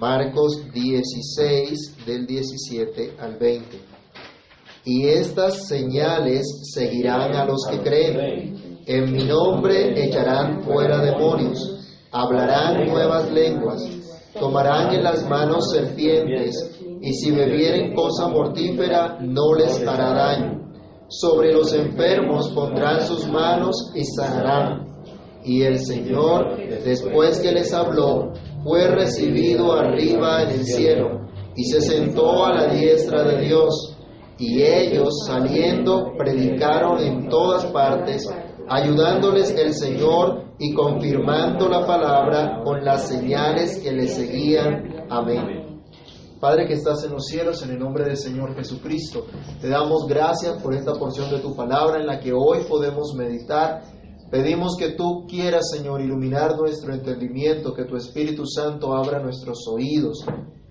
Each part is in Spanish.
Marcos 16 del 17 al 20. Y estas señales seguirán a los que creen. En mi nombre echarán fuera demonios, hablarán nuevas lenguas, tomarán en las manos serpientes, y si bebieren cosa mortífera no les hará daño. Sobre los enfermos pondrán sus manos y sanarán. Y el Señor, después que les habló, fue recibido arriba en el cielo y se sentó a la diestra de Dios. Y ellos, saliendo, predicaron en todas partes, ayudándoles el Señor y confirmando la palabra con las señales que le seguían. Amén. Padre que estás en los cielos, en el nombre del Señor Jesucristo, te damos gracias por esta porción de tu palabra en la que hoy podemos meditar Pedimos que tú quieras, Señor, iluminar nuestro entendimiento, que tu Espíritu Santo abra nuestros oídos,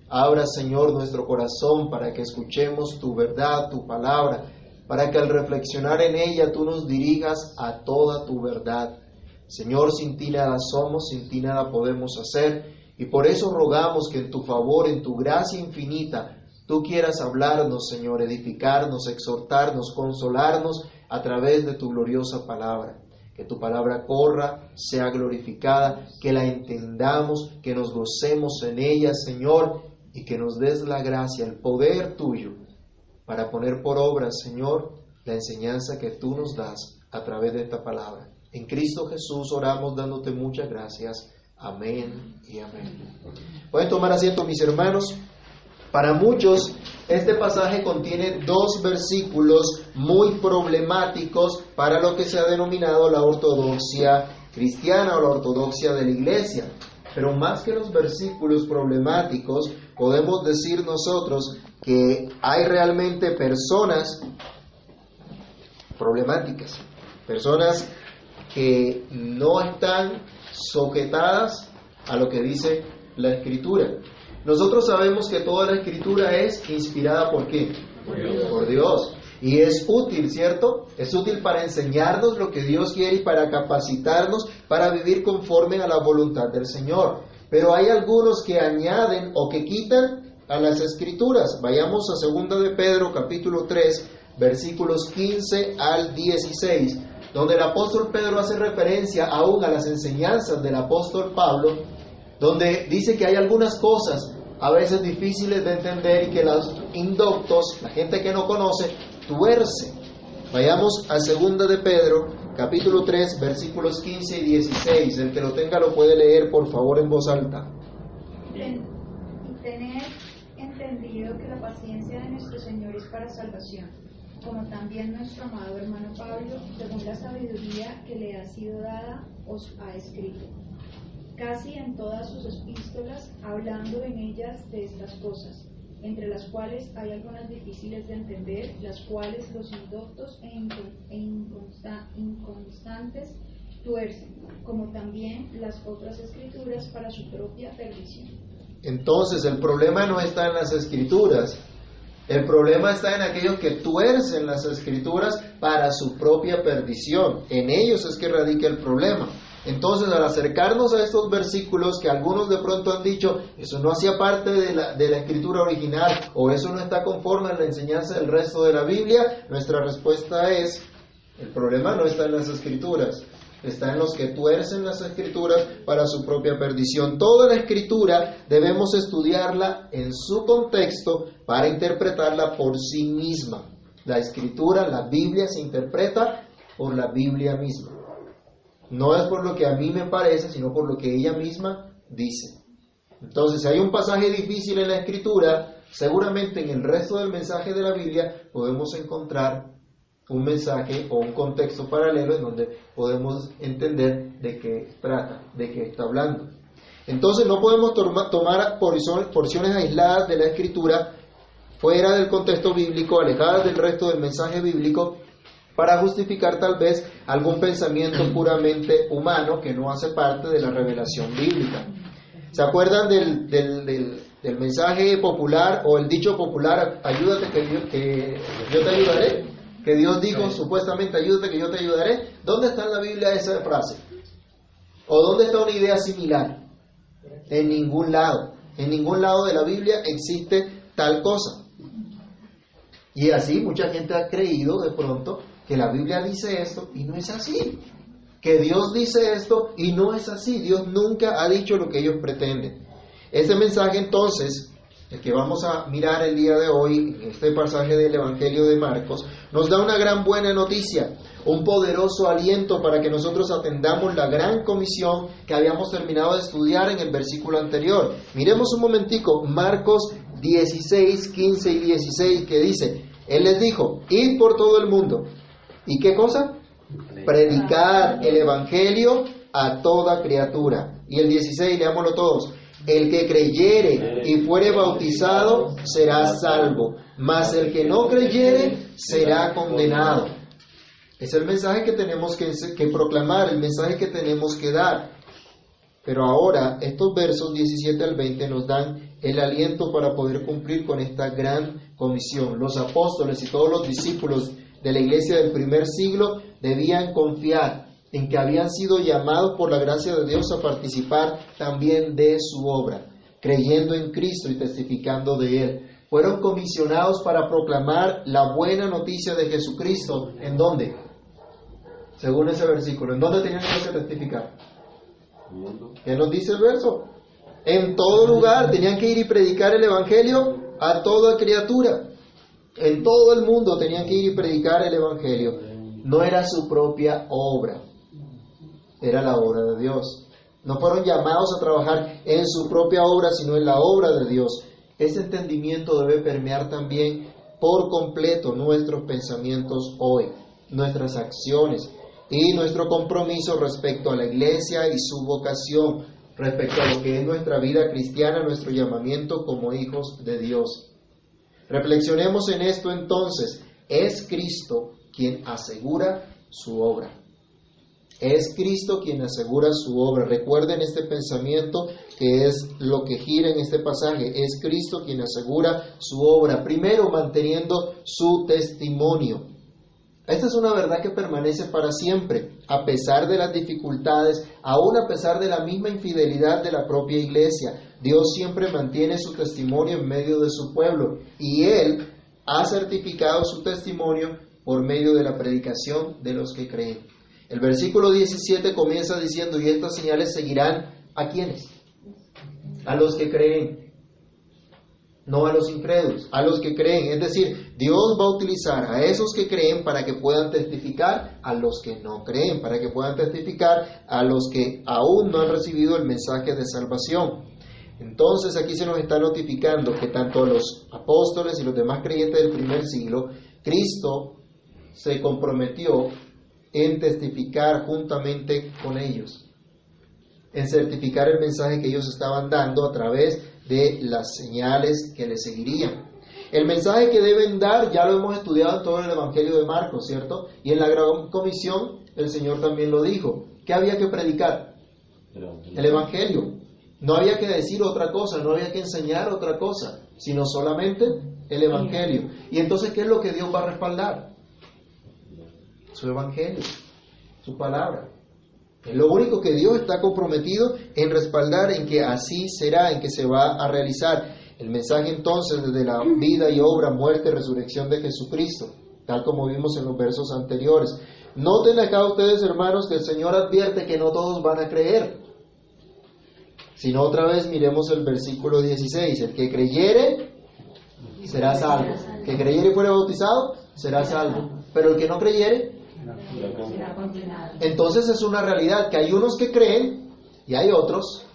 abra, Señor, nuestro corazón para que escuchemos tu verdad, tu palabra, para que al reflexionar en ella tú nos dirijas a toda tu verdad. Señor, sin ti nada somos, sin ti nada podemos hacer, y por eso rogamos que en tu favor, en tu gracia infinita, tú quieras hablarnos, Señor, edificarnos, exhortarnos, consolarnos a través de tu gloriosa palabra que tu palabra corra, sea glorificada, que la entendamos, que nos gocemos en ella, Señor, y que nos des la gracia, el poder tuyo, para poner por obra, Señor, la enseñanza que tú nos das a través de esta palabra. En Cristo Jesús oramos dándote muchas gracias. Amén y amén. Pueden tomar asiento, mis hermanos. Para muchos, este pasaje contiene dos versículos muy problemáticos para lo que se ha denominado la ortodoxia cristiana o la ortodoxia de la iglesia. Pero más que los versículos problemáticos, podemos decir nosotros que hay realmente personas problemáticas, personas que no están sujetadas a lo que dice la escritura. Nosotros sabemos que toda la escritura es inspirada por qué? Por Dios. Y es útil, ¿cierto? Es útil para enseñarnos lo que Dios quiere y para capacitarnos para vivir conforme a la voluntad del Señor. Pero hay algunos que añaden o que quitan a las escrituras. Vayamos a 2 de Pedro capítulo 3, versículos 15 al 16, donde el apóstol Pedro hace referencia aún a las enseñanzas del apóstol Pablo donde dice que hay algunas cosas a veces difíciles de entender y que los indoctos, la gente que no conoce, tuerce. Vayamos a segunda de Pedro, capítulo 3, versículos 15 y 16. El que lo tenga lo puede leer, por favor, en voz alta. Tened entendido que la paciencia de nuestro Señor es para salvación, como también nuestro amado hermano Pablo, según la sabiduría que le ha sido dada, os ha escrito casi en todas sus epístolas, hablando en ellas de estas cosas, entre las cuales hay algunas difíciles de entender, las cuales los indoctos e, e inconstantes tuercen, como también las otras escrituras para su propia perdición. Entonces el problema no está en las escrituras, el problema está en aquellos que tuercen las escrituras para su propia perdición. En ellos es que radica el problema. Entonces, al acercarnos a estos versículos que algunos de pronto han dicho, eso no hacía parte de la, de la, escritura original o eso no está conforme a la enseñanza del resto de la Biblia, nuestra respuesta es, el problema no está en las escrituras, está en los que tuercen las escrituras para su propia perdición. Toda la escritura debemos estudiarla en su contexto para interpretarla por sí misma. La escritura, la Biblia se interpreta por la Biblia misma. No es por lo que a mí me parece, sino por lo que ella misma dice. Entonces, si hay un pasaje difícil en la escritura, seguramente en el resto del mensaje de la Biblia podemos encontrar un mensaje o un contexto paralelo en donde podemos entender de qué trata, de qué está hablando. Entonces no podemos tomar porciones aisladas de la escritura fuera del contexto bíblico, alejadas del resto del mensaje bíblico para justificar tal vez algún pensamiento puramente humano que no hace parte de la revelación bíblica. ¿Se acuerdan del, del, mensaje popular o el dicho popular, ayúdate que, que yo te ayudaré? Que Dios dijo supuestamente, ayúdate que yo te ayudaré. ¿Dónde está en la Biblia esa frase? ¿O dónde está una idea similar? En ningún lado. En ningún lado de la Biblia existe tal cosa. Y así mucha gente ha creído de pronto que la Biblia dice esto y no es así. Que Dios dice esto y no es así. Dios nunca ha dicho lo que ellos pretenden. Este mensaje entonces, el que vamos a mirar el día de hoy, este pasaje del Evangelio de Marcos, nos da una gran buena noticia, un poderoso aliento para que nosotros atendamos la gran comisión que habíamos terminado de estudiar en el versículo anterior. Miremos un momentico, Marcos 16, 15 y 16, que dice, Él les dijo, id por todo el mundo. ¿Y qué cosa? Predicar el Evangelio a toda criatura. Y el 16, leámoslo todos. El que creyere y fuere bautizado será salvo, mas el que no creyere será condenado. Es el mensaje que tenemos que, que, proclamar, el mensaje que tenemos que dar. Pero ahora estos versos 17 al 20 nos dan el aliento para poder cumplir con esta gran comisión. Los apóstoles y todos los discípulos de la iglesia del primer siglo debían confiar en que habían sido llamados por la gracia de Dios a participar también de su obra, creyendo en Cristo y testificando de Él. Fueron comisionados para proclamar la buena noticia de Jesucristo. ¿En dónde? Según ese versículo. ¿En dónde tenían que testificar? ¿Qué nos dice el verso? En todo lugar tenían que ir y predicar el Evangelio a toda criatura. En todo el mundo tenían que ir y predicar el Evangelio. No era su propia obra, era la obra de Dios. No fueron llamados a trabajar en su propia obra, sino en la obra de Dios. Ese entendimiento debe permear también por completo nuestros pensamientos hoy, nuestras acciones y nuestro compromiso respecto a la iglesia y su vocación, respecto a lo que es nuestra vida cristiana, nuestro llamamiento como hijos de Dios. Reflexionemos en esto entonces. Es Cristo quien asegura su obra. Es Cristo quien asegura su obra. Recuerden este pensamiento que es lo que gira en este pasaje. Es Cristo quien asegura su obra. Primero manteniendo su testimonio. Esta es una verdad que permanece para siempre, a pesar de las dificultades, aún a pesar de la misma infidelidad de la propia iglesia. Dios siempre mantiene su testimonio en medio de su pueblo y Él ha certificado su testimonio por medio de la predicación de los que creen. El versículo 17 comienza diciendo, y estas señales seguirán a quienes? A los que creen, no a los incrédulos, a los que creen. Es decir, Dios va a utilizar a esos que creen para que puedan testificar a los que no creen, para que puedan testificar a los que aún no han recibido el mensaje de salvación. Entonces aquí se nos está notificando que tanto los apóstoles y los demás creyentes del primer siglo, Cristo se comprometió en testificar juntamente con ellos, en certificar el mensaje que ellos estaban dando a través de las señales que le seguirían. El mensaje que deben dar ya lo hemos estudiado en todo el Evangelio de Marcos, ¿cierto? Y en la gran comisión el Señor también lo dijo. ¿Qué había que predicar? El Evangelio. No había que decir otra cosa, no había que enseñar otra cosa, sino solamente el Evangelio. Y entonces, ¿qué es lo que Dios va a respaldar? su evangelio, su palabra. Es lo único que Dios está comprometido en respaldar, en que así será, en que se va a realizar. El mensaje entonces desde la vida y obra, muerte, resurrección de Jesucristo, tal como vimos en los versos anteriores. Noten acá ustedes, hermanos, que el Señor advierte que no todos van a creer. Sino otra vez miremos el versículo 16. El que creyere será salvo. El que creyere y fuere bautizado será salvo. Pero el que no creyere entonces es una realidad que hay unos que creen y hay otros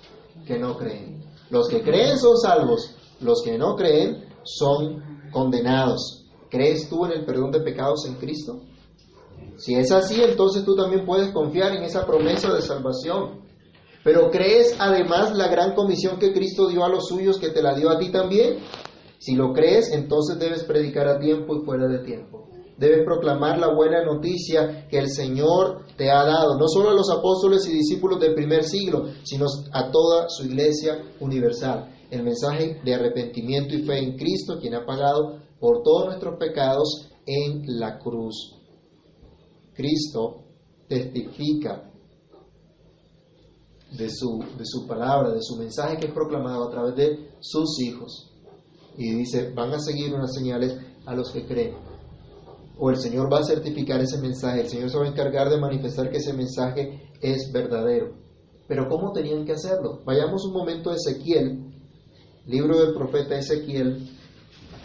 que no creen. Los que creen son salvos, los que no creen son condenados. ¿Crees tú en el perdón de pecados en Cristo? Si es así, entonces tú también puedes confiar en esa promesa de salvación. Pero ¿crees además la gran comisión que Cristo dio a los suyos que te la dio a ti también? Si lo crees, entonces debes predicar a tiempo y fuera de tiempo. Debes proclamar la buena noticia que el Señor te ha dado, no solo a los apóstoles y discípulos del primer siglo, sino a toda su iglesia universal. El mensaje de arrepentimiento y fe en Cristo, quien ha pagado por todos nuestros pecados en la cruz. Cristo testifica de su, de su palabra, de su mensaje que es proclamado a través de sus hijos. Y dice, van a seguir unas señales a los que creen. O el Señor va a certificar ese mensaje, el Señor se va a encargar de manifestar que ese mensaje es verdadero. Pero ¿cómo tenían que hacerlo? Vayamos un momento a Ezequiel, libro del profeta Ezequiel.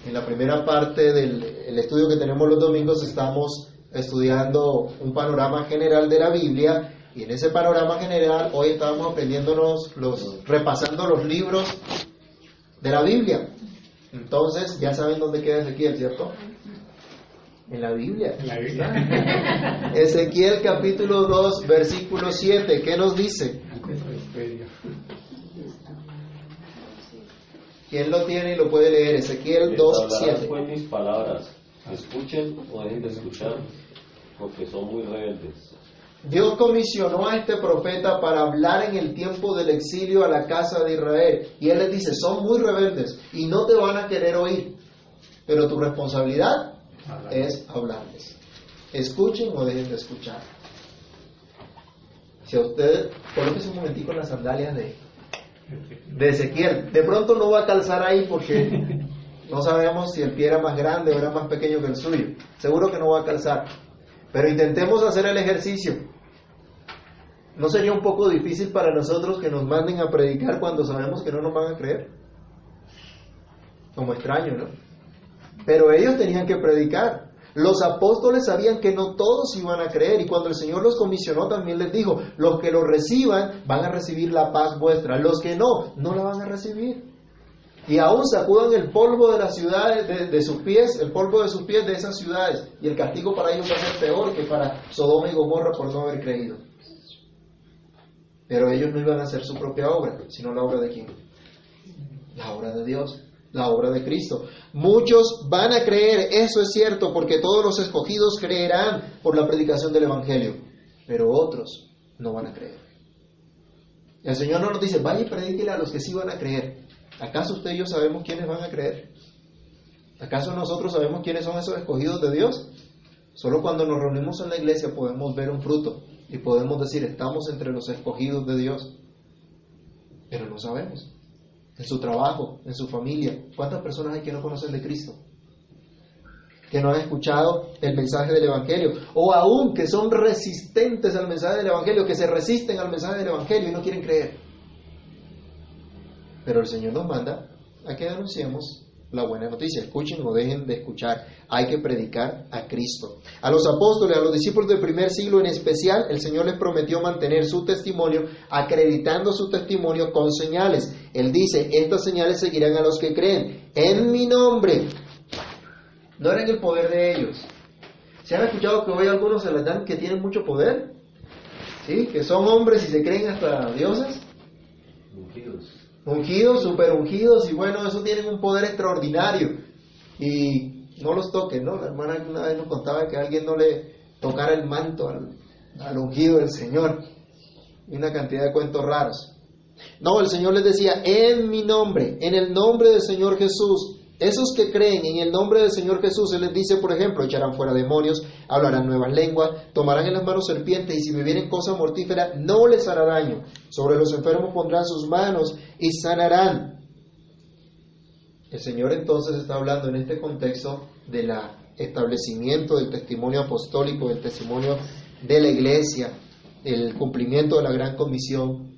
En la primera parte del estudio que tenemos los domingos estamos estudiando un panorama general de la Biblia y en ese panorama general hoy estábamos aprendiéndonos los repasando los libros de la Biblia. Entonces, ya saben dónde queda Ezequiel, ¿cierto? En la Biblia. En la Biblia. Ezequiel capítulo 2, versículo 7, ¿qué nos dice? ¿Quién lo tiene y lo puede leer? Ezequiel 2, 7. mis palabras, escuchen o dejen de escuchar, porque son muy rebeldes. Dios comisionó a este profeta para hablar en el tiempo del exilio a la casa de Israel. Y él les dice, son muy rebeldes y no te van a querer oír. Pero tu responsabilidad es hablarles. Escuchen o dejen de escuchar. Si a usted, colóquese un momentico en las sandalias de, de Ezequiel. De pronto no va a calzar ahí porque no sabemos si el pie era más grande o era más pequeño que el suyo. Seguro que no va a calzar. Pero intentemos hacer el ejercicio. ¿No sería un poco difícil para nosotros que nos manden a predicar cuando sabemos que no nos van a creer? Como extraño, ¿no? Pero ellos tenían que predicar. Los apóstoles sabían que no todos iban a creer y cuando el Señor los comisionó también les dijo, los que lo reciban van a recibir la paz vuestra, los que no, no la van a recibir. Y aún sacudan el polvo de las ciudades, de, sus pies, el polvo de sus pies de esas ciudades. Y el castigo para ellos va a ser peor que para Sodoma y Gomorra por no haber creído. Pero ellos no iban a hacer su propia obra, sino la obra de quién? La obra de Dios la obra de Cristo. Muchos van a creer, eso es cierto, porque todos los escogidos creerán por la predicación del Evangelio, pero otros no van a creer. El Señor no nos dice, vaya y predíquele a los que sí van a creer. ¿Acaso usted y yo sabemos quiénes van a creer? ¿Acaso nosotros sabemos quiénes son esos escogidos de Dios? Solo cuando nos reunimos en la iglesia podemos ver un fruto y podemos decir, estamos entre los escogidos de Dios, pero no sabemos en su trabajo, en su familia. ¿Cuántas personas hay que no conocen de Cristo? Que no han escuchado el mensaje del Evangelio. O aún que son resistentes al mensaje del Evangelio, que se resisten al mensaje del Evangelio y no quieren creer. Pero el Señor nos manda a que denunciemos la buena noticia. Escuchen o dejen de escuchar. Hay que predicar a Cristo. A los apóstoles, a los discípulos del primer siglo en especial, el Señor les prometió mantener su testimonio, acreditando su testimonio con señales. Él dice, estas señales seguirán a los que creen en mi nombre. No era en el poder de ellos. ¿Se han escuchado que hoy algunos se les dan que tienen mucho poder? ¿Sí? Que son hombres y se creen hasta dioses ungidos, super ungidos, y bueno, eso tienen un poder extraordinario. Y no los toquen, ¿no? La hermana una vez nos contaba que alguien no le tocara el manto al, al ungido del Señor. Y una cantidad de cuentos raros. No, el Señor les decía, en mi nombre, en el nombre del Señor Jesús, esos que creen en el nombre del Señor Jesús, Él les dice, por ejemplo, echarán fuera demonios, hablarán nuevas lenguas, tomarán en las manos serpientes y si bebieren cosa mortífera no les hará daño. Sobre los enfermos pondrán sus manos y sanarán. El Señor entonces está hablando en este contexto del establecimiento del testimonio apostólico, del testimonio de la iglesia, el cumplimiento de la gran comisión,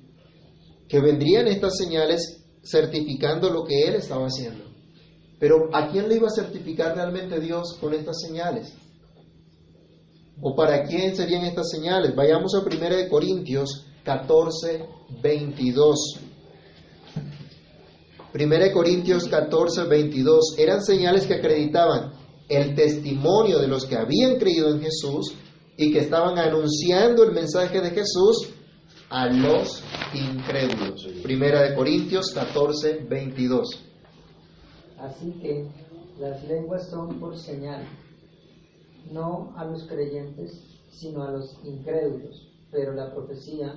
que vendrían estas señales certificando lo que Él estaba haciendo. Pero ¿a quién le iba a certificar realmente Dios con estas señales? ¿O para quién serían estas señales? Vayamos a 1 Corintios 14, 22. 1 Corintios 14, 22. Eran señales que acreditaban el testimonio de los que habían creído en Jesús y que estaban anunciando el mensaje de Jesús a los incrédulos. Primera de Corintios 14, 22. Así que las lenguas son por señal, no a los creyentes, sino a los incrédulos, pero la profecía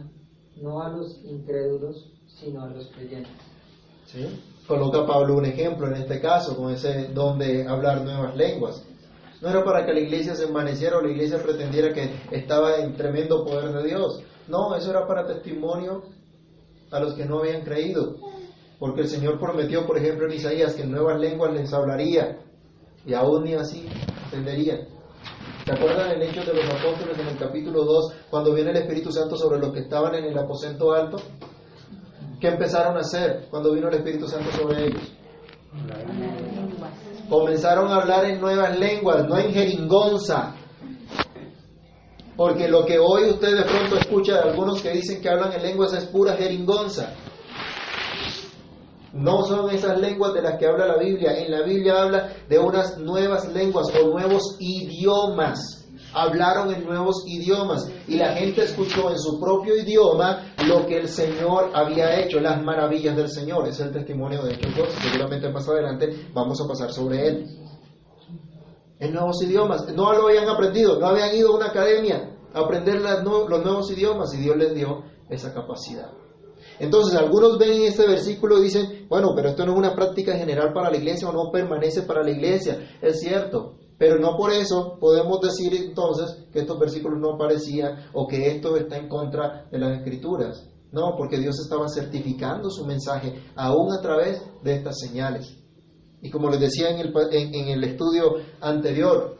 no a los incrédulos, sino a los creyentes. ¿Sí? Coloca Pablo un ejemplo en este caso, con ese don de hablar nuevas lenguas. No era para que la iglesia se envaneciera o la iglesia pretendiera que estaba en tremendo poder de Dios. No, eso era para testimonio a los que no habían creído. Porque el Señor prometió, por ejemplo, en Isaías que en nuevas lenguas les hablaría y aún ni así entenderían. ¿Se acuerdan el hecho de los apóstoles en el capítulo 2, cuando viene el Espíritu Santo sobre los que estaban en el aposento alto? ¿Qué empezaron a hacer cuando vino el Espíritu Santo sobre ellos? Comenzaron a hablar en nuevas lenguas, no en jeringonza. Porque lo que hoy usted de pronto escucha de algunos que dicen que hablan en lenguas es pura jeringonza. No son esas lenguas de las que habla la Biblia. En la Biblia habla de unas nuevas lenguas o nuevos idiomas. Hablaron en nuevos idiomas y la gente escuchó en su propio idioma lo que el Señor había hecho, las maravillas del Señor. Es el testimonio de Hechos 2. Seguramente más adelante vamos a pasar sobre él. En nuevos idiomas. No lo habían aprendido, no habían ido a una academia a aprender los nuevos idiomas y Dios les dio esa capacidad. Entonces, algunos ven este versículo y dicen, bueno, pero esto no es una práctica general para la iglesia o no permanece para la iglesia. Es cierto, pero no por eso podemos decir entonces que estos versículos no aparecían o que esto está en contra de las escrituras. No, porque Dios estaba certificando su mensaje aún a través de estas señales. Y como les decía en el, en el estudio anterior,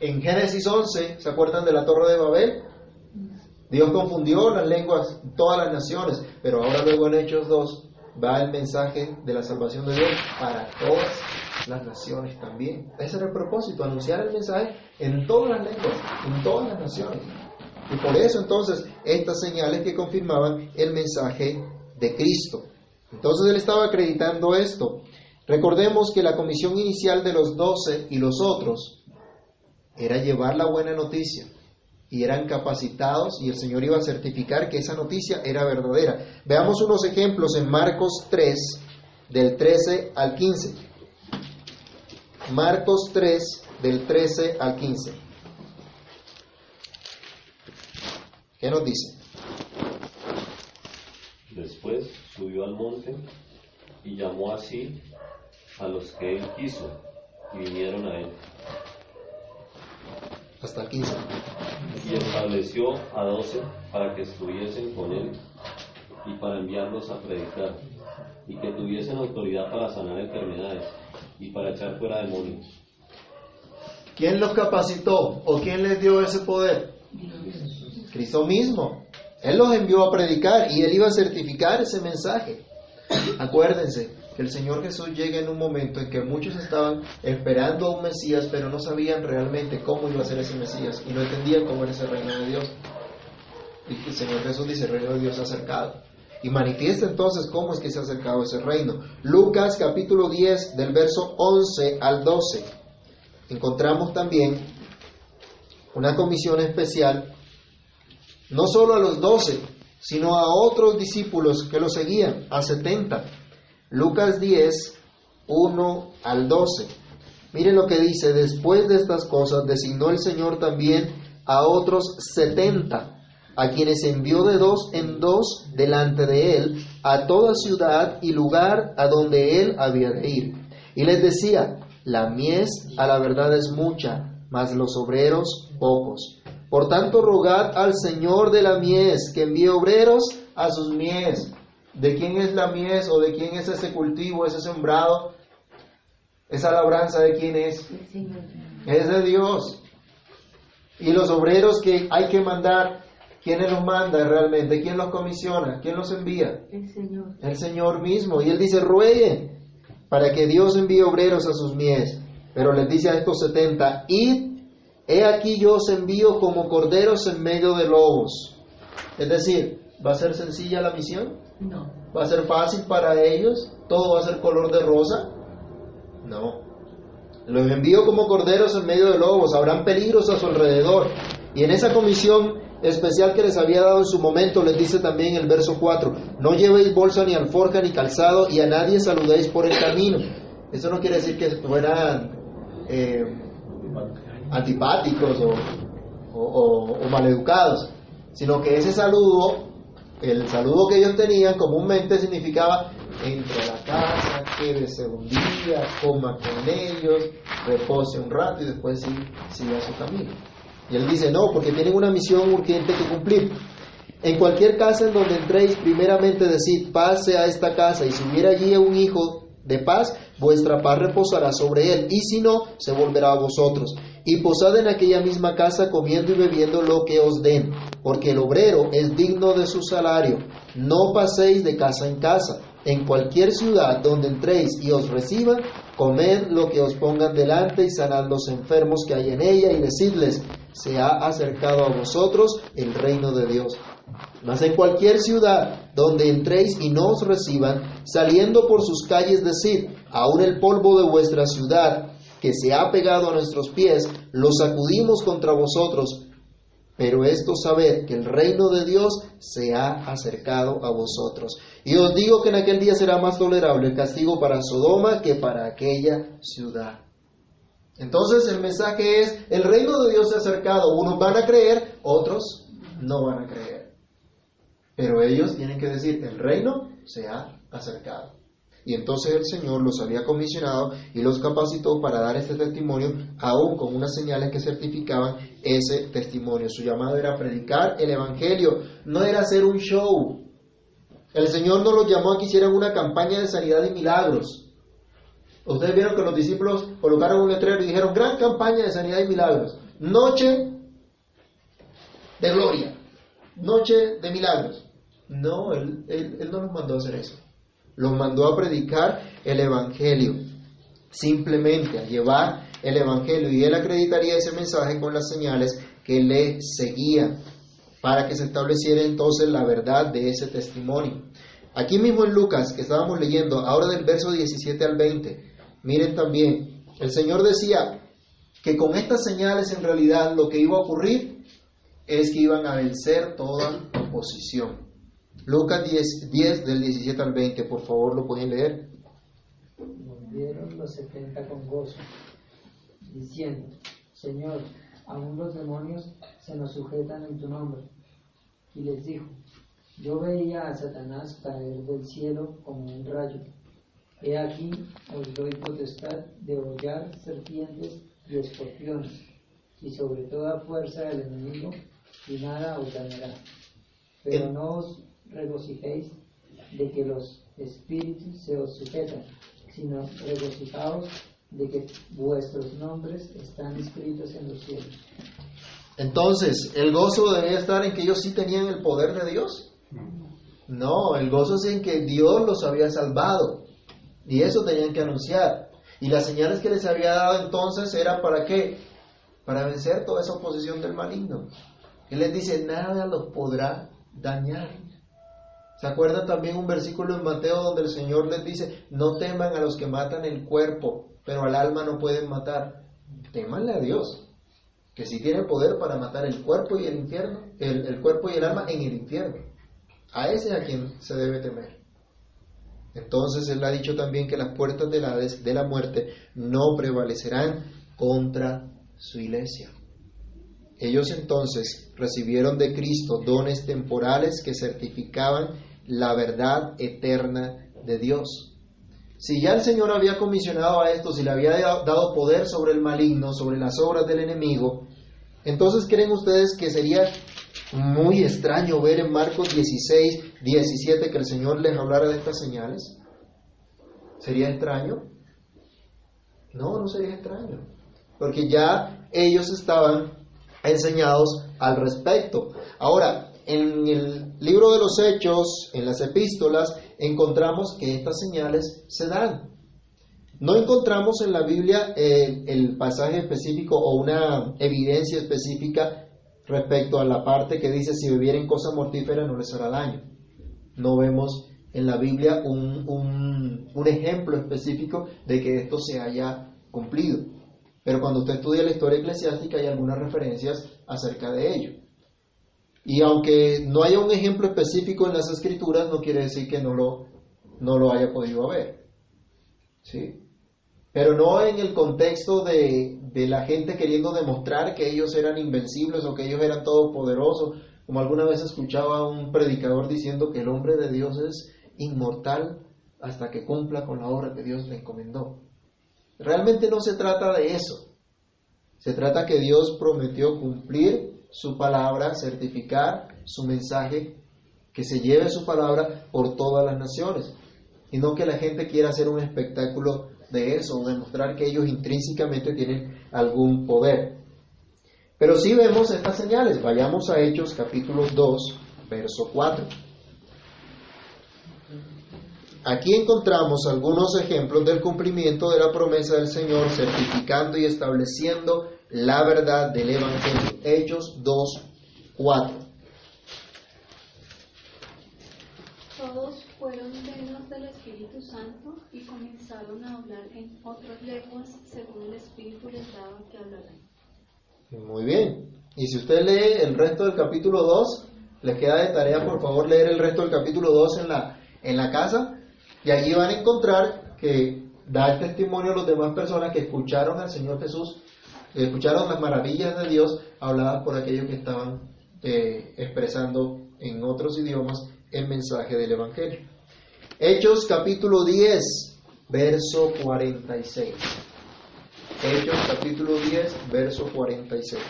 en Génesis 11, ¿se acuerdan de la Torre de Babel? Dios confundió las lenguas, todas las naciones, pero ahora luego en Hechos 2 va el mensaje de la salvación de Dios para todas las naciones también. Ese era el propósito, anunciar el mensaje en todas las lenguas, en todas las naciones. Y por eso entonces estas señales que confirmaban el mensaje de Cristo. Entonces él estaba acreditando esto. Recordemos que la comisión inicial de los doce y los otros era llevar la buena noticia y eran capacitados y el Señor iba a certificar que esa noticia era verdadera. Veamos unos ejemplos en Marcos 3, del 13 al 15. Marcos 3, del 13 al 15. ¿Qué nos dice? Después subió al monte y llamó así a los que él quiso y vinieron a él. Hasta el 15. Y estableció a doce para que estuviesen con él y para enviarlos a predicar y que tuviesen autoridad para sanar enfermedades y para echar fuera demonios. ¿Quién los capacitó o quién les dio ese poder? Cristo mismo. Él los envió a predicar y él iba a certificar ese mensaje. Acuérdense que el Señor Jesús llega en un momento en que muchos estaban esperando a un Mesías, pero no sabían realmente cómo iba a ser ese Mesías y no entendían cómo era ese reino de Dios. Y el Señor Jesús dice, el reino de Dios ha acercado. Y manifiesta entonces cómo es que se ha acercado ese reino. Lucas capítulo 10 del verso 11 al 12. Encontramos también una comisión especial, no solo a los 12, sino a otros discípulos que lo seguían, a 70. Lucas 10, 1 al 12. Miren lo que dice, después de estas cosas designó el Señor también a otros 70 a quienes envió de dos en dos delante de él a toda ciudad y lugar a donde él había de ir. Y les decía, la mies a la verdad es mucha, mas los obreros pocos. Por tanto, rogad al Señor de la mies que envíe obreros a sus mies. ¿De quién es la mies o de quién es ese cultivo, ese sembrado? Esa labranza de quién es? Es de Dios. Y los obreros que hay que mandar ¿Quién los manda realmente? ¿Quién los comisiona? ¿Quién los envía? El Señor. El Señor mismo. Y Él dice, rueguen para que Dios envíe obreros a sus mies. Pero les dice a estos setenta, id, he aquí yo os envío como corderos en medio de lobos. Es decir, ¿va a ser sencilla la misión? No. ¿Va a ser fácil para ellos? ¿Todo va a ser color de rosa? No. Los envío como corderos en medio de lobos. Habrán peligros a su alrededor. Y en esa comisión especial que les había dado en su momento, les dice también el verso 4, no llevéis bolsa ni alforja ni calzado y a nadie saludéis por el camino. Eso no quiere decir que fueran eh, antipáticos o, o maleducados, sino que ese saludo, el saludo que ellos tenían comúnmente significaba entre a la casa, quédese un día, coma con ellos, repose un rato y después siga su camino. Y él dice, no, porque tienen una misión urgente que cumplir. En cualquier casa en donde entréis, primeramente decid, paz sea esta casa, y si hubiera allí un hijo de paz, vuestra paz reposará sobre él, y si no, se volverá a vosotros. Y posad en aquella misma casa comiendo y bebiendo lo que os den, porque el obrero es digno de su salario. No paséis de casa en casa. En cualquier ciudad donde entréis y os reciban, comed lo que os pongan delante y sanad los enfermos que hay en ella y decidles, se ha acercado a vosotros el reino de Dios. Mas en cualquier ciudad donde entréis y no os reciban, saliendo por sus calles, decid, aún el polvo de vuestra ciudad, que se ha pegado a nuestros pies, lo sacudimos contra vosotros. Pero esto sabed que el reino de Dios se ha acercado a vosotros. Y os digo que en aquel día será más tolerable el castigo para Sodoma que para aquella ciudad. Entonces el mensaje es, el reino de Dios se ha acercado. Unos van a creer, otros no van a creer. Pero ellos tienen que decir, el reino se ha acercado. Y entonces el Señor los había comisionado y los capacitó para dar este testimonio, aún con unas señales que certificaban ese testimonio. Su llamado era predicar el Evangelio, no era hacer un show. El Señor no los llamó a que hicieran una campaña de sanidad y milagros. Ustedes vieron que los discípulos colocaron un letrero y dijeron, gran campaña de sanidad y milagros. Noche de gloria, noche de milagros. No, él, no nos mandó a hacer eso. Los mandó a predicar el Evangelio, simplemente a llevar el Evangelio. Y él acreditaría ese mensaje con las señales que le seguían para que se estableciera entonces la verdad de ese testimonio. Aquí mismo en Lucas, que estábamos leyendo, ahora del verso 17 al 20, miren también, el Señor decía que con estas señales en realidad lo que iba a ocurrir es que iban a vencer toda oposición. Lucas 10, 10 del 17 al 20, por favor, lo pueden leer. Volvieron los setenta con gozo, diciendo, Señor, aún los demonios se nos sujetan en tu nombre. Y les dijo, yo veía a Satanás caer del cielo como un rayo. He aquí os doy potestad de hollar serpientes y escorpiones, y sobre toda fuerza del enemigo, y nada os dañará. Pero no os regocijéis de que los espíritus se os sujetan, sino regocijaos de que vuestros nombres están escritos en los cielos. Entonces, ¿el gozo debía estar en que ellos sí tenían el poder de Dios? No, el gozo es en que Dios los había salvado. Y eso tenían que anunciar. Y las señales que les había dado entonces era para qué? Para vencer toda esa oposición del maligno. Él les dice, nada los podrá dañar. ¿Se acuerdan también un versículo en Mateo donde el Señor les dice, no teman a los que matan el cuerpo, pero al alma no pueden matar? Temanle a Dios, que sí tiene poder para matar el cuerpo y el infierno, el, cuerpo y el alma en el infierno. A ese a quien se debe temer. Entonces Él ha dicho también que las puertas de la, de la muerte no prevalecerán contra su iglesia. Ellos entonces recibieron de Cristo dones temporales que certificaban la verdad eterna de Dios. Si ya el Señor había comisionado a estos y le había dado poder sobre el maligno, sobre las obras del enemigo, entonces creen ustedes que sería muy extraño ver en Marcos 16, 17 que el Señor les hablara de estas señales. ¿Sería extraño? No, no sería extraño, porque ya ellos estaban enseñados al respecto. Ahora, en el libro de los Hechos, en las epístolas, encontramos que estas señales se dan. No encontramos en la Biblia el, pasaje específico o una evidencia específica respecto a la parte que dice si bebieren cosa mortífera no les hará daño. No vemos en la Biblia un ejemplo específico de que esto se haya cumplido. Pero cuando usted estudia la historia eclesiástica hay algunas referencias acerca de ello. Y aunque no haya un ejemplo específico en las escrituras, no quiere decir que no lo, no lo haya podido ver. ¿Sí? Pero no en el contexto de, de la gente queriendo demostrar que ellos eran invencibles o que ellos eran todopoderosos, como alguna vez escuchaba un predicador diciendo que el hombre de Dios es inmortal hasta que cumpla con la obra que Dios le encomendó. Realmente no se trata de eso. Se trata que Dios prometió cumplir su palabra, certificar su mensaje, que se lleve su palabra por todas las naciones. Y no que la gente quiera hacer un espectáculo de eso, demostrar que ellos intrínsecamente tienen algún poder. Pero sí vemos estas señales. Vayamos a Hechos capítulo 2, verso 4. Aquí encontramos algunos ejemplos del cumplimiento de la promesa del Señor, certificando y estableciendo la verdad del Evangelio. Hechos 2, 4. Todos fueron llenos del Espíritu Santo y comenzaron a hablar en otras lenguas según el Espíritu les daba que hablaran. Muy bien. Y si usted lee el resto del capítulo 2, le queda de tarea por favor leer el resto del capítulo 2 en la, en la casa y allí van a encontrar que da el testimonio a las demás personas que escucharon al Señor Jesús, escucharon las maravillas de Dios habladas por aquellos que estaban eh, expresando en otros idiomas el mensaje del Evangelio. Hechos capítulo 10, verso 46. Hechos capítulo 10, verso 46.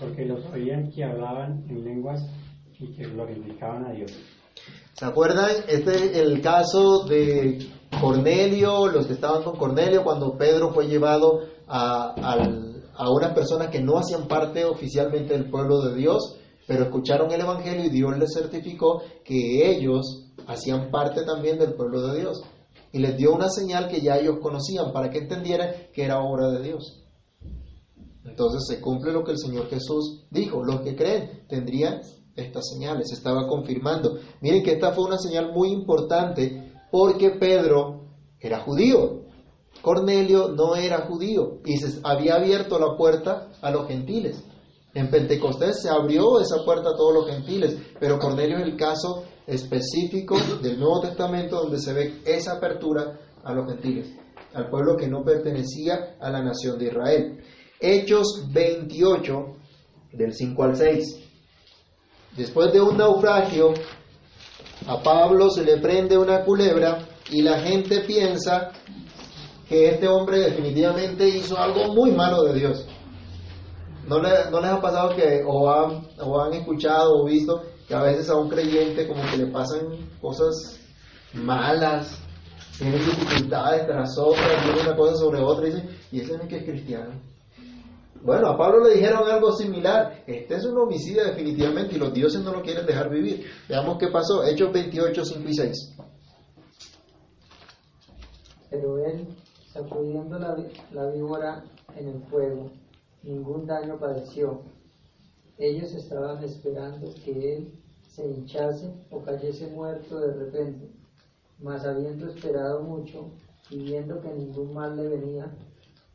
porque los oían que hablaban en lenguas y que glorificaban a Dios. ¿Se acuerdan? Este es el caso de Cornelio, los que estaban con Cornelio cuando Pedro fue llevado a, al- a unas personas que no hacían parte oficialmente del pueblo de Dios, pero escucharon el Evangelio y Dios les certificó que ellos hacían parte también del pueblo de Dios. Y les dio una señal que ya ellos conocían para que entendieran que era obra de Dios. Entonces se cumple lo que el Señor Jesús dijo. Los que creen tendrían estas señales. Se estaba confirmando. Miren que esta fue una señal muy importante porque Pedro era judío. Cornelio no era judío y se había abierto la puerta a los gentiles. En Pentecostés se abrió esa puerta a todos los gentiles, pero Cornelio es el caso específico del Nuevo Testamento donde se ve esa apertura a los gentiles, al pueblo que no pertenecía a la nación de Israel. Hechos 28, del 5 al 6. Después de un naufragio, a Pablo se le prende una culebra y la gente piensa que este hombre definitivamente hizo algo muy malo de Dios. ¿No, le- les ha pasado que o han, o han escuchado o visto que a veces a un creyente como que le pasan cosas malas, tienen dificultades tras otras, una cosa sobre otra y dicen, y ese no es que es cristiano? Bueno, a Pablo le dijeron algo similar. Este es un homicida definitivamente y los dioses no lo quieren dejar vivir. Veamos qué pasó. Hechos 28, 5 y 6. Pero él, sacudiendo la, la víbora en el fuego, ningún daño padeció. Ellos estaban esperando que él se hinchase o cayese muerto de repente. Mas habiendo esperado mucho y viendo que ningún mal le venía,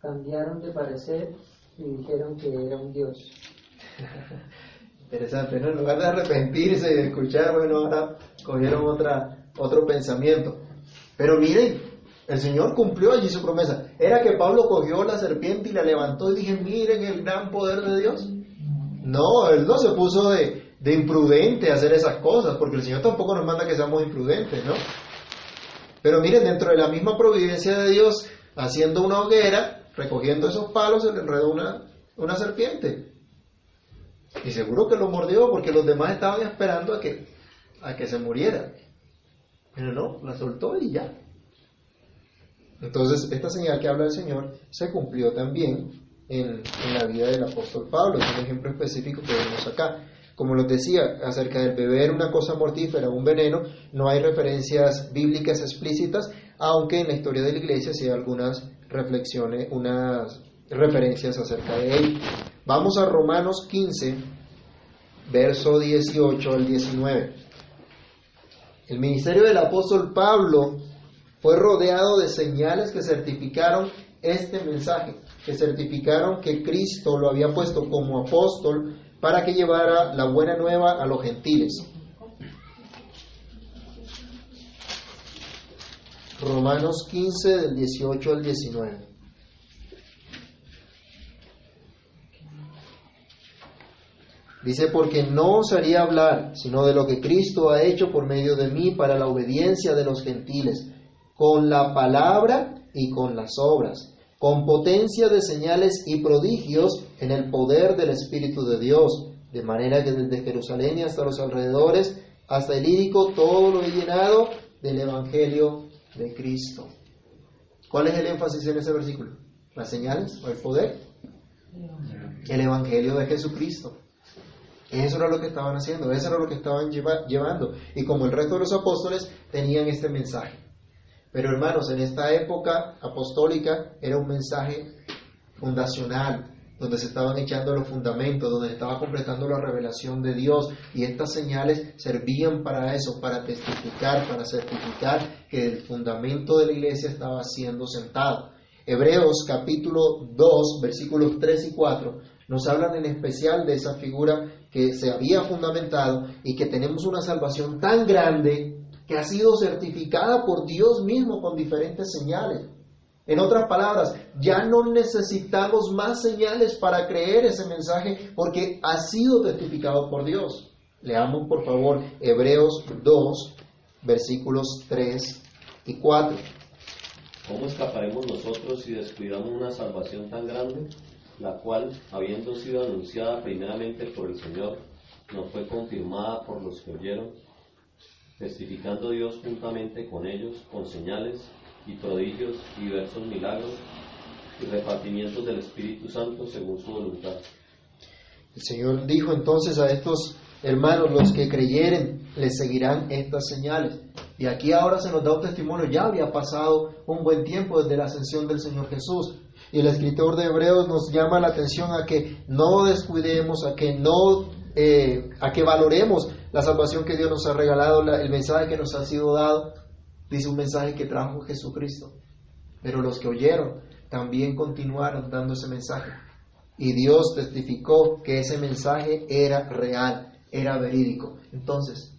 cambiaron de parecer y dijeron que era un dios. Interesante, ¿no? En lugar de arrepentirse y de escuchar, bueno, ahora cogieron otra, otro pensamiento. Pero miren, el Señor cumplió allí su promesa. Era que Pablo cogió la serpiente y la levantó y dije, miren el gran poder de Dios. No, él no se puso de, de imprudente a hacer esas cosas, porque el Señor tampoco nos manda que seamos imprudentes, ¿no? Pero miren, dentro de la misma providencia de Dios, haciendo una hoguera, recogiendo esos palos, se le enredó una, una serpiente. Y seguro que lo mordió porque los demás estaban esperando a que, a que se muriera. Pero no, la soltó y ya. Entonces, esta señal que habla el Señor se cumplió también en, en la vida del apóstol Pablo. Es un ejemplo específico que vemos acá. Como les decía, acerca del beber una cosa mortífera, un veneno, no hay referencias bíblicas explícitas, aunque en la historia de la iglesia sí hay algunas reflexiones, unas referencias acerca de ello. Vamos a Romanos 15, verso 18 al 19. El ministerio del apóstol Pablo fue rodeado de señales que certificaron este mensaje, que certificaron que Cristo lo había puesto como apóstol para que llevara la buena nueva a los gentiles. Romanos 15 del 18 al 19. Dice, porque no osaría hablar, sino de lo que Cristo ha hecho por medio de mí para la obediencia de los gentiles, con la palabra y con las obras, con potencia de señales y prodigios en el poder del Espíritu de Dios, de manera que desde Jerusalén y hasta los alrededores, hasta el Írico, todo lo he llenado del Evangelio de Cristo. ¿Cuál es el énfasis en ese versículo? ¿Las señales o el poder? El Evangelio de Jesucristo. Eso era lo que estaban haciendo, eso era lo que estaban llevando. Y como el resto de los apóstoles tenían este mensaje. Pero hermanos, en esta época apostólica era un mensaje fundacional, donde se estaban echando los fundamentos, donde estaba completando la revelación de Dios. Y estas señales servían para eso, para testificar, para certificar que el fundamento de la iglesia estaba siendo sentado. Hebreos capítulo 2, versículos 3 y 4 nos hablan en especial de esa figura que se había fundamentado y que tenemos una salvación tan grande que ha sido certificada por Dios mismo con diferentes señales. En otras palabras, ya no necesitamos más señales para creer ese mensaje porque ha sido testificado por Dios. Leamos por favor Hebreos 2, versículos 3 y 4. ¿Cómo escaparemos nosotros si descuidamos una salvación tan grande? la cual, habiendo sido anunciada primeramente por el Señor, no fue confirmada por los que oyeron, testificando Dios juntamente con ellos con señales y prodigios y diversos milagros y repartimientos del Espíritu Santo según su voluntad. El Señor dijo entonces a estos hermanos, los que creyeren, les seguirán estas señales. Y aquí ahora se nos da un testimonio, ya había pasado un buen tiempo desde la ascensión del Señor Jesús. Y el escritor de Hebreos nos llama la atención a que no descuidemos, a que no, eh, a que valoremos la salvación que Dios nos ha regalado, el mensaje que nos ha sido dado. Dice un mensaje que trajo Jesucristo. Pero los que oyeron también continuaron dando ese mensaje. Y Dios testificó que ese mensaje era real, era verídico. Entonces,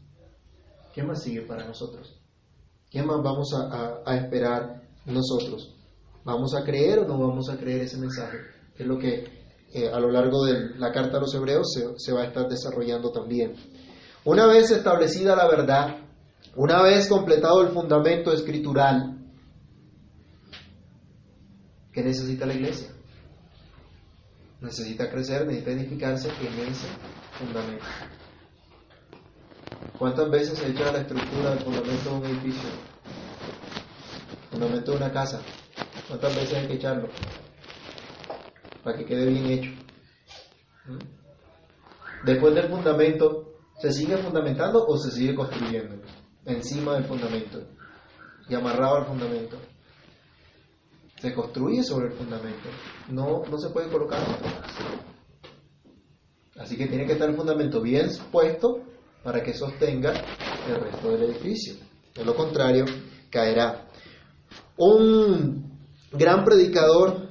¿qué más sigue para nosotros? ¿Qué más vamos a esperar nosotros? ¿Vamos a creer o no vamos a creer ese mensaje? Es lo que eh, a lo largo de la carta a los hebreos se, va a estar desarrollando también. Una vez establecida la verdad, una vez completado el fundamento escritural, ¿qué necesita la iglesia? Necesita crecer, necesita edificarse en ese fundamento. ¿Cuántas veces se echa la estructura del fundamento de un edificio? Fundamento de una casa. ¿Cuántas veces hay que echarlo? Para que quede bien hecho. ¿Mm? Después del fundamento, ¿se sigue fundamentando o se sigue construyendo? Encima del fundamento y amarrado al fundamento. Se construye sobre el fundamento. No, no se puede colocar Así que tiene que estar el fundamento bien puesto para que sostenga el resto del edificio. De lo contrario, caerá. Un gran predicador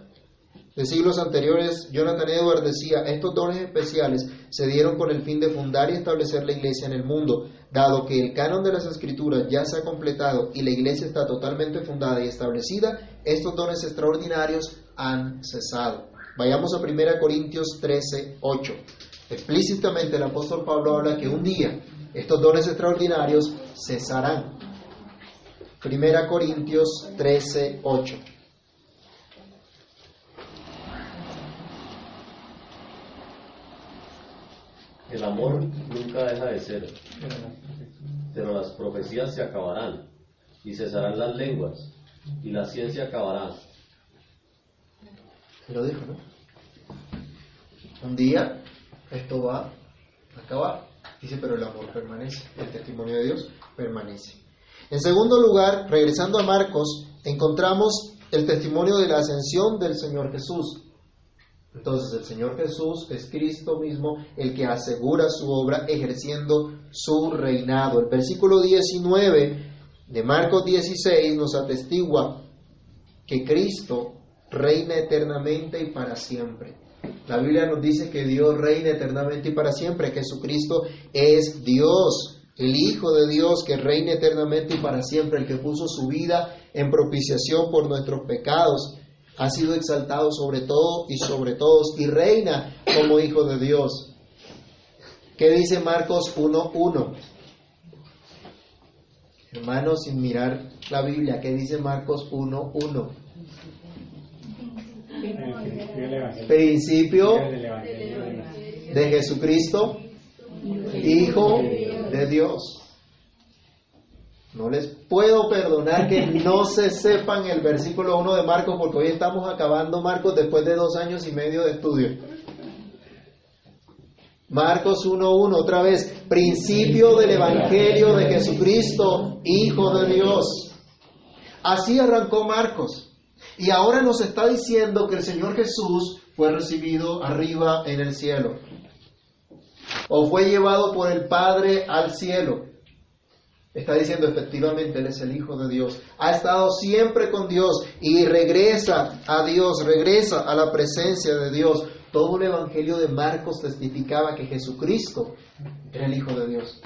de siglos anteriores, Jonathan Edwards decía, estos dones especiales se dieron con el fin de fundar y establecer la iglesia en el mundo, dado que el canon de las escrituras ya se ha completado y la iglesia está totalmente fundada y establecida, estos dones extraordinarios han cesado. Vayamos a 1 Corintios 13, 8. Explícitamente el apóstol Pablo habla que un día estos dones extraordinarios cesarán. 1 Corintios 13, 8. El amor nunca deja de ser, pero las profecías se acabarán y cesarán las lenguas y la ciencia acabará. Se lo dijo, ¿no? Un día esto va a acabar. Dice, pero el amor permanece, el testimonio de Dios permanece. En segundo lugar, regresando a Marcos, encontramos el testimonio de la ascensión del Señor Jesús. Entonces el Señor Jesús es Cristo mismo el que asegura su obra ejerciendo su reinado. El versículo 19 de Marcos 16 nos atestigua que Cristo reina eternamente y para siempre. La Biblia nos dice que Dios reina eternamente y para siempre. Jesucristo es Dios, el Hijo de Dios que reina eternamente y para siempre, el que puso su vida en propiciación por nuestros pecados ha sido exaltado sobre todo y sobre todos y reina como Hijo de Dios. ¿Qué dice Marcos 1.1? Hermanos, sin mirar la Biblia, ¿qué dice Marcos 1.1? Principio de Jesucristo, Hijo de Dios. No les puedo perdonar que no se sepan el versículo 1 de Marcos porque hoy estamos acabando Marcos después de dos años y medio de estudio. Marcos 1.1, otra vez, principio del Evangelio de Jesucristo, Hijo de Dios. Así arrancó Marcos. Y ahora nos está diciendo que el Señor Jesús fue recibido arriba en el cielo. O fue llevado por el Padre al cielo. Está diciendo efectivamente Él es el Hijo de Dios. Ha estado siempre con Dios y regresa a Dios, regresa a la presencia de Dios. Todo el Evangelio de Marcos testificaba que Jesucristo era el Hijo de Dios.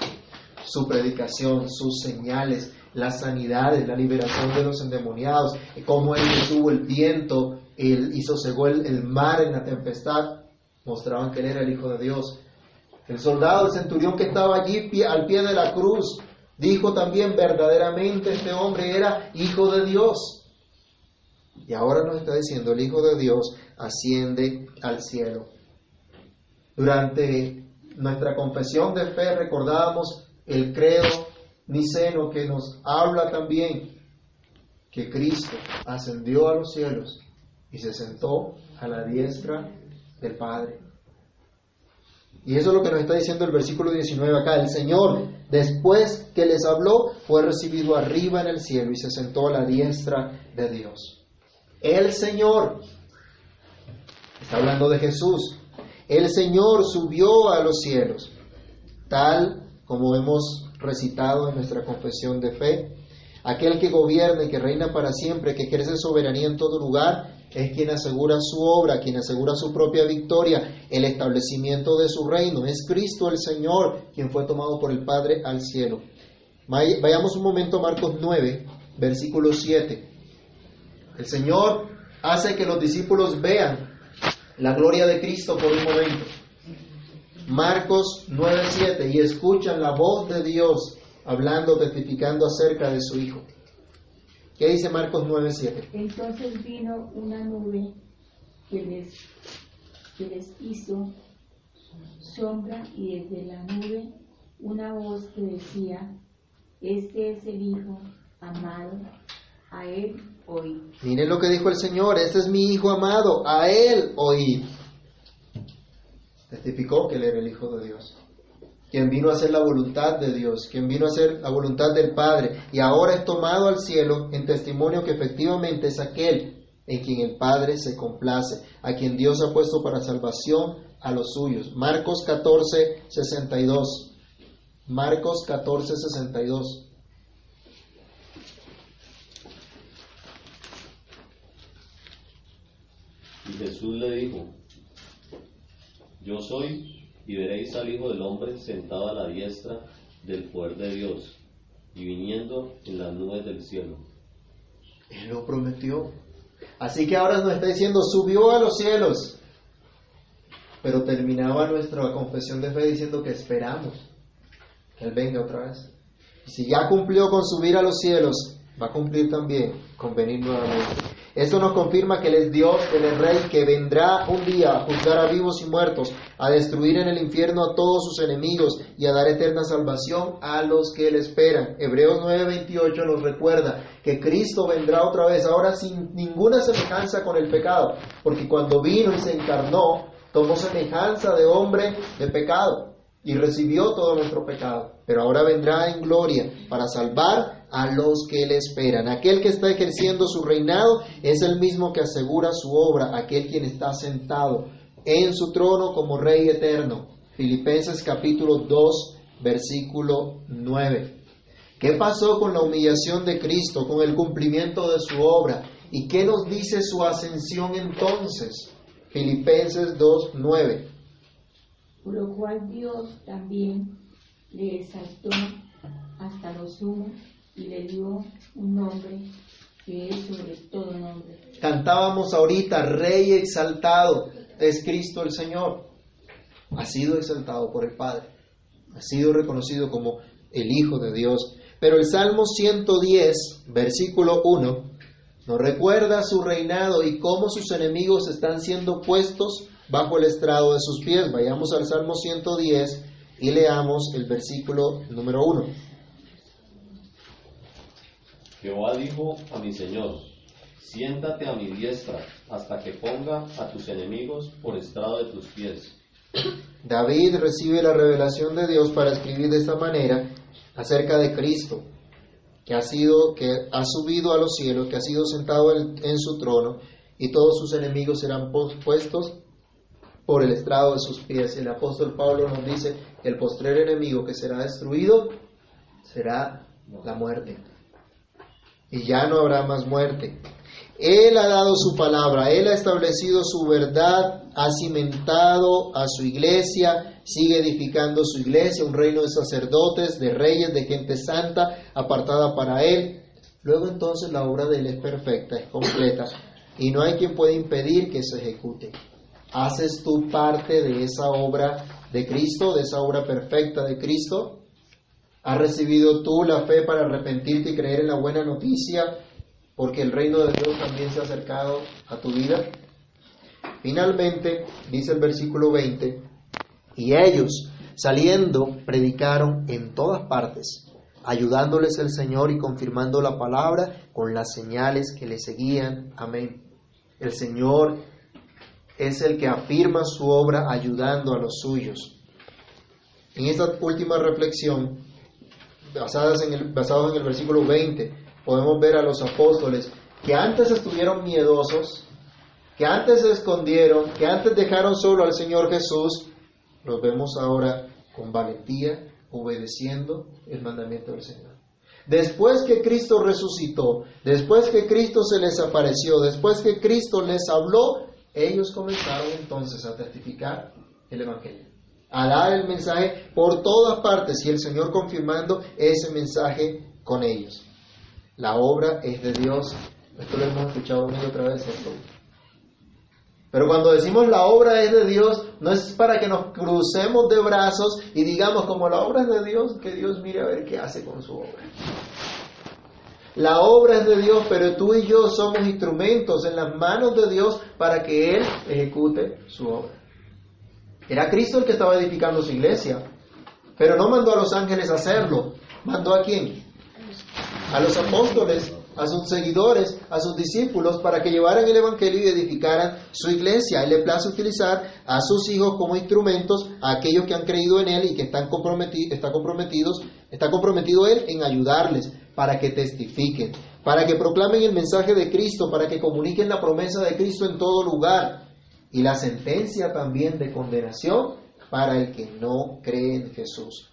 Su predicación, sus señales, las sanidades, la liberación de los endemoniados, cómo Él detuvo el viento, Él hizo el, el mar en la tempestad, mostraban que Él era el Hijo de Dios. El soldado, el centurión que estaba allí al pie de la cruz, dijo también verdaderamente este hombre era Hijo de Dios. Y ahora nos está diciendo, el Hijo de Dios asciende al cielo. Durante nuestra confesión de fe recordábamos el credo niceno que nos habla también que Cristo ascendió a los cielos y se sentó a la diestra del Padre. Y eso es lo que nos está diciendo el versículo 19 acá. El Señor, después que les habló, fue recibido arriba en el cielo y se sentó a la diestra de Dios. El Señor, está hablando de Jesús, el Señor subió a los cielos, tal como hemos recitado en nuestra confesión de fe. Aquel que gobierna y que reina para siempre, que ejerce soberanía en todo lugar, es quien asegura su obra, quien asegura su propia victoria, el establecimiento de su reino. Es Cristo el Señor quien fue tomado por el Padre al cielo. Vayamos un momento a Marcos 9, versículo 7. El Señor hace que los discípulos vean la gloria de Cristo por un momento. Marcos 9:7 y escuchan la voz de Dios hablando, testificando acerca de su Hijo. ¿Qué dice Marcos 9:7? Entonces vino una nube que les, que les hizo sombra y desde la nube una voz que decía, este es el Hijo amado, a él oíd. Miren lo que dijo el Señor, este es mi Hijo amado, a él oíd. Testificó que él era el Hijo de Dios, quien vino a hacer la voluntad de Dios, quien vino a hacer la voluntad del Padre, y ahora es tomado al cielo en testimonio que efectivamente es aquel en quien el Padre se complace, a quien Dios ha puesto para salvación a los suyos. Marcos 14, 62. Marcos 14, 62. Y Jesús le dijo, yo soy, y veréis al Hijo del Hombre sentado a la diestra del poder de Dios, y viniendo en las nubes del cielo. Él lo prometió. Así que ahora nos está diciendo, subió a los cielos. Pero terminaba nuestra confesión de fe diciendo que esperamos que Él venga otra vez. Y si ya cumplió con subir a los cielos, va a cumplir también con venir nuevamente. Esto nos confirma que Él es Dios, Él Rey, que vendrá un día a juzgar a vivos y muertos, a destruir en el infierno a todos sus enemigos y a dar eterna salvación a los que le esperan. Hebreos 9:28 nos recuerda que Cristo vendrá otra vez, ahora sin ninguna semejanza con el pecado, porque cuando vino y se encarnó, tomó semejanza de hombre de pecado y recibió todo nuestro pecado, pero ahora vendrá en gloria para salvar a los que le esperan. Aquel que está ejerciendo su reinado es el mismo que asegura su obra, aquel quien está sentado en su trono como Rey eterno. Filipenses capítulo 2, versículo 9. ¿Qué pasó con la humillación de Cristo, con el cumplimiento de su obra? ¿Y qué nos dice su ascensión entonces? Filipenses 2, 9. Por lo cual Dios también le exaltó hasta lo sumo y le dio un nombre que es sobre todo nombre. Cantábamos ahorita, Rey exaltado es Cristo el Señor. Ha sido exaltado por el Padre. Ha sido reconocido como el Hijo de Dios. Pero el Salmo 110, versículo 1, ¿No recuerda su reinado y cómo sus enemigos están siendo puestos bajo el estrado de sus pies? Vayamos al Salmo 110 y leamos el versículo número 1. Jehová dijo a mi Señor, siéntate a mi diestra hasta que ponga a tus enemigos por estrado de tus pies. David recibe la revelación de Dios para escribir de esta manera acerca de Cristo, que ha sido, que ha subido a los cielos, que ha sido sentado en, en su trono, y todos sus enemigos serán puestos por el estrado de sus pies. El apóstol Pablo nos dice que el postrer enemigo que será destruido será la muerte. Y ya no habrá más muerte. Él ha dado su palabra, Él ha establecido su verdad, ha cimentado a su iglesia, sigue edificando su iglesia, un reino de sacerdotes, de reyes, de gente santa, apartada para Él. Luego entonces la obra de Él es perfecta, es completa, y no hay quien pueda impedir que se ejecute. ¿Haces tú parte de esa obra de Cristo, de esa obra perfecta de Cristo? ¿Has recibido tú la fe para arrepentirte y creer en la buena noticia? Porque el reino de Dios también se ha acercado a tu vida. Finalmente, dice el versículo 20, y ellos, saliendo, predicaron en todas partes, ayudándoles el Señor y confirmando la palabra con las señales que le seguían. Amén. El Señor es el que afirma su obra ayudando a los suyos. En esta última reflexión, basadas en el, basados en el versículo 20, podemos ver a los apóstoles que antes estuvieron miedosos, que antes se escondieron, que antes dejaron solo al Señor Jesús, los vemos ahora con valentía, obedeciendo el mandamiento del Señor. Después que Cristo resucitó, después que Cristo se les apareció, después que Cristo les habló, ellos comenzaron entonces a testificar el Evangelio, a dar el mensaje por todas partes y el Señor confirmando ese mensaje con ellos. La obra es de Dios. Esto lo hemos escuchado una otra vez. Pero cuando decimos la obra es de Dios, no es para que nos crucemos de brazos y digamos como la obra es de Dios, que Dios mire a ver qué hace con su obra. La obra es de Dios, pero tú y yo somos instrumentos en las manos de Dios para que Él ejecute su obra. Era Cristo el que estaba edificando su iglesia, pero no mandó a los ángeles a hacerlo. ¿Mandó a quién? A los apóstoles, a sus seguidores, a sus discípulos, para que llevaran el Evangelio y edificaran su iglesia. Él le place utilizar a sus hijos como instrumentos, a aquellos que han creído en Él y que están comprometidos, está comprometidos, está comprometido Él en ayudarles para que testifiquen, para que proclamen el mensaje de Cristo, para que comuniquen la promesa de Cristo en todo lugar y la sentencia también de condenación para el que no cree en Jesús.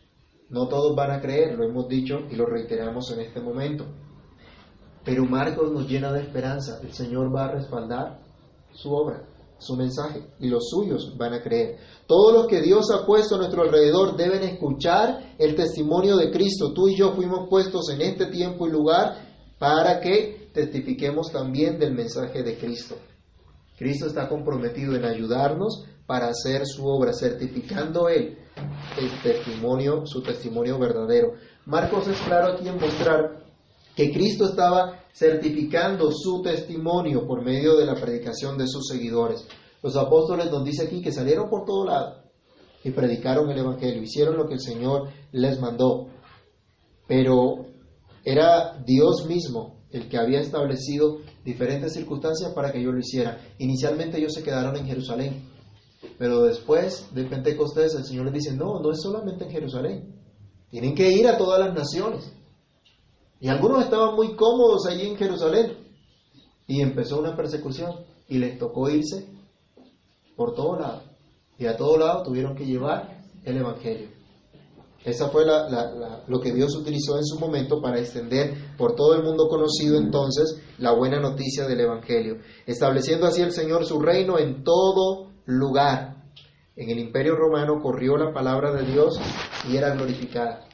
No todos van a creer, lo hemos dicho y lo reiteramos en este momento. Pero Marcos nos llena de esperanza. El Señor va a respaldar su obra, su mensaje, y los suyos van a creer. Todos los que Dios ha puesto a nuestro alrededor deben escuchar el testimonio de Cristo. Tú y yo fuimos puestos en este tiempo y lugar para que testifiquemos también del mensaje de Cristo. Cristo está comprometido en ayudarnos para hacer su obra, certificando Él el testimonio, su testimonio verdadero. Marcos es claro aquí en mostrar que Cristo estaba certificando su testimonio por medio de la predicación de sus seguidores. Los apóstoles nos dice aquí que salieron por todo lado y predicaron el Evangelio, hicieron lo que el Señor les mandó. Pero era Dios mismo el que había establecido diferentes circunstancias para que ellos lo hicieran. Inicialmente ellos se quedaron en Jerusalén, pero después de Pentecostés el Señor les dice, no, no es solamente en Jerusalén, tienen que ir a todas las naciones. Y algunos estaban muy cómodos allí en Jerusalén. Y empezó una persecución y les tocó irse por todo lado. Y a todo lado tuvieron que llevar el Evangelio. Esa fue la, la, lo que Dios utilizó en su momento para extender por todo el mundo conocido entonces la buena noticia del Evangelio, estableciendo así el Señor su reino en todo lugar. En el imperio romano corrió la palabra de Dios y era glorificada.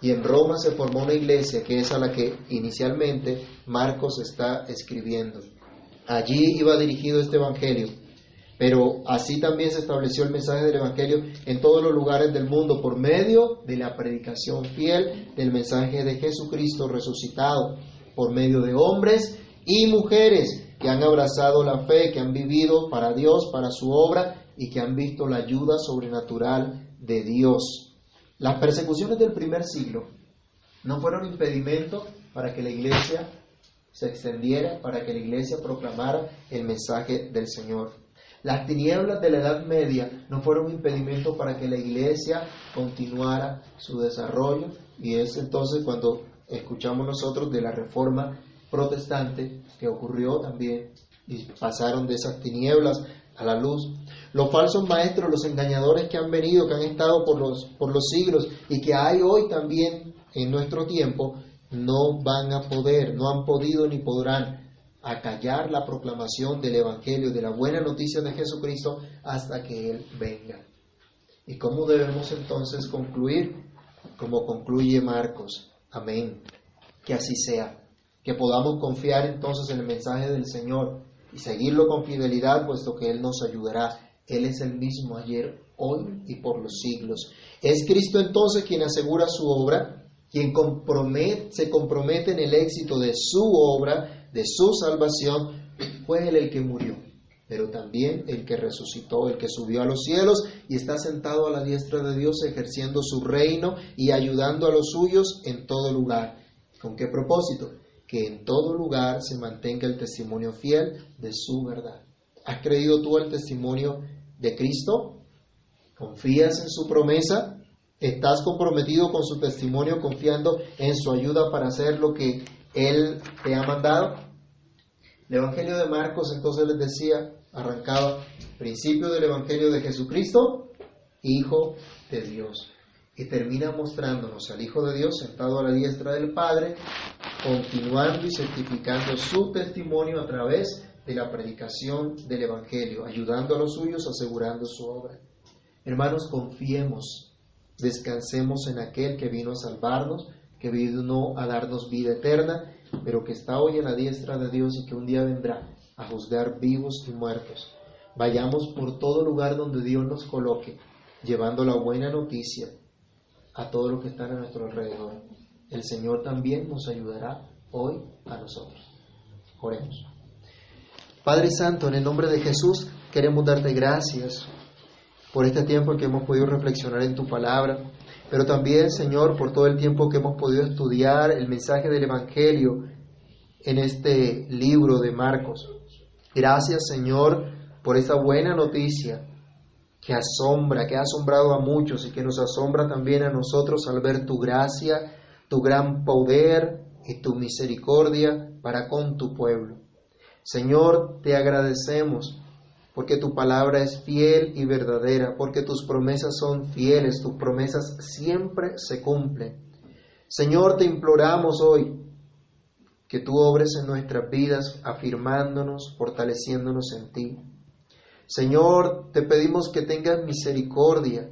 Y en Roma se formó una iglesia que es a la que inicialmente Marcos está escribiendo. Allí iba dirigido este Evangelio pero así también se estableció el mensaje del Evangelio en todos los lugares del mundo por medio de la predicación fiel del mensaje de Jesucristo resucitado, por medio de hombres y mujeres que han abrazado la fe, que han vivido para Dios, para su obra y que han visto la ayuda sobrenatural de Dios. Las persecuciones del primer siglo no fueron impedimento para que la iglesia se extendiera, para que la iglesia proclamara el mensaje del Señor. Las tinieblas de la Edad Media no fueron impedimento para que la iglesia continuara su desarrollo y es entonces cuando escuchamos nosotros de la reforma protestante que ocurrió también y pasaron de esas tinieblas a la luz. Los falsos maestros, los engañadores que han venido, que han estado por los, por los siglos y que hay hoy también en nuestro tiempo, no van a poder, no han podido ni podrán acallar la proclamación del Evangelio, de la buena noticia de Jesucristo, hasta que Él venga. ¿Y cómo debemos entonces concluir? Como concluye Marcos. Amén. Que así sea. Que podamos confiar entonces en el mensaje del Señor y seguirlo con fidelidad, puesto que Él nos ayudará. Él es el mismo ayer, hoy y por los siglos. Es Cristo entonces quien asegura su obra quien se compromete en el éxito de su obra, de su salvación, fue él el que murió, pero también el que resucitó, el que subió a los cielos y está sentado a la diestra de Dios ejerciendo su reino y ayudando a los suyos en todo lugar. ¿Con qué propósito? Que en todo lugar se mantenga el testimonio fiel de su verdad. ¿Has creído tú el testimonio de Cristo? ¿Confías en su promesa? ¿Estás comprometido con su testimonio confiando en su ayuda para hacer lo que Él te ha mandado? El Evangelio de Marcos entonces les decía, arrancaba, principio del Evangelio de Jesucristo, Hijo de Dios. Y termina mostrándonos al Hijo de Dios sentado a la diestra del Padre, continuando y certificando su testimonio a través de la predicación del Evangelio, ayudando a los suyos, asegurando su obra. Hermanos, confiemos Descansemos en aquel que vino a salvarnos, que vino a darnos vida eterna, pero que está hoy en la diestra de Dios y que un día vendrá a juzgar vivos y muertos. Vayamos por todo lugar donde Dios nos coloque, llevando la buena noticia a todo lo que está a nuestro alrededor. El Señor también nos ayudará hoy a nosotros. Oremos. Padre Santo, en el nombre de Jesús queremos darte gracias por este tiempo que hemos podido reflexionar en tu palabra, pero también, Señor, por todo el tiempo que hemos podido estudiar el mensaje del Evangelio en este libro de Marcos. Gracias, Señor, por esta buena noticia que asombra, que ha asombrado a muchos y que nos asombra también a nosotros al ver tu gracia, tu gran poder y tu misericordia para con tu pueblo. Señor, te agradecemos porque tu palabra es fiel y verdadera, porque tus promesas son fieles, tus promesas siempre se cumplen. Señor, te imploramos hoy que tú obres en nuestras vidas, afirmándonos, fortaleciéndonos en ti. Señor, te pedimos que tengas misericordia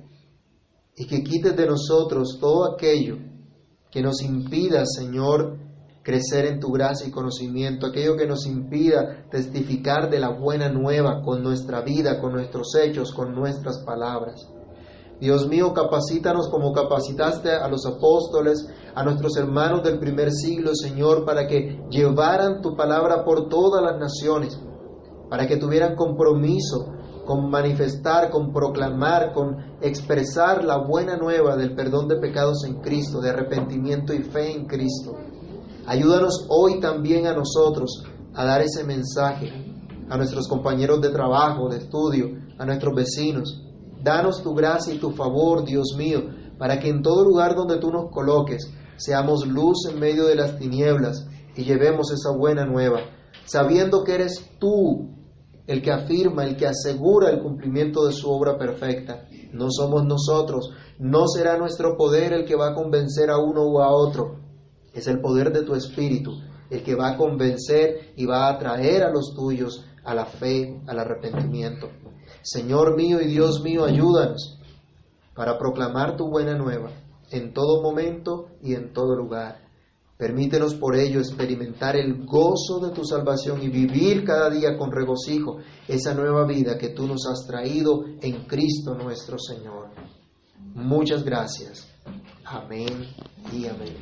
y que quites de nosotros todo aquello que nos impida, Señor, crecer en tu gracia y conocimiento, aquello que nos impida testificar de la buena nueva con nuestra vida, con nuestros hechos, con nuestras palabras. Dios mío, capacítanos como capacitaste a los apóstoles, a nuestros hermanos del primer siglo, Señor, para que llevaran tu palabra por todas las naciones, para que tuvieran compromiso con manifestar, con proclamar, con expresar la buena nueva del perdón de pecados en Cristo, de arrepentimiento y fe en Cristo. Ayúdanos hoy también a nosotros a dar ese mensaje a nuestros compañeros de trabajo, de estudio, a nuestros vecinos. Danos tu gracia y tu favor, Dios mío, para que en todo lugar donde tú nos coloques seamos luz en medio de las tinieblas y llevemos esa buena nueva, sabiendo que eres tú el que afirma, el que asegura el cumplimiento de su obra perfecta. No somos nosotros, no será nuestro poder el que va a convencer a uno o a otro, es el poder de tu Espíritu el que va a convencer y va a atraer a los tuyos a la fe, al arrepentimiento. Señor mío y Dios mío, ayúdanos para proclamar tu buena nueva en todo momento y en todo lugar. Permítenos por ello experimentar el gozo de tu salvación y vivir cada día con regocijo esa nueva vida que tú nos has traído en Cristo nuestro Señor. Muchas gracias. Amén y amén.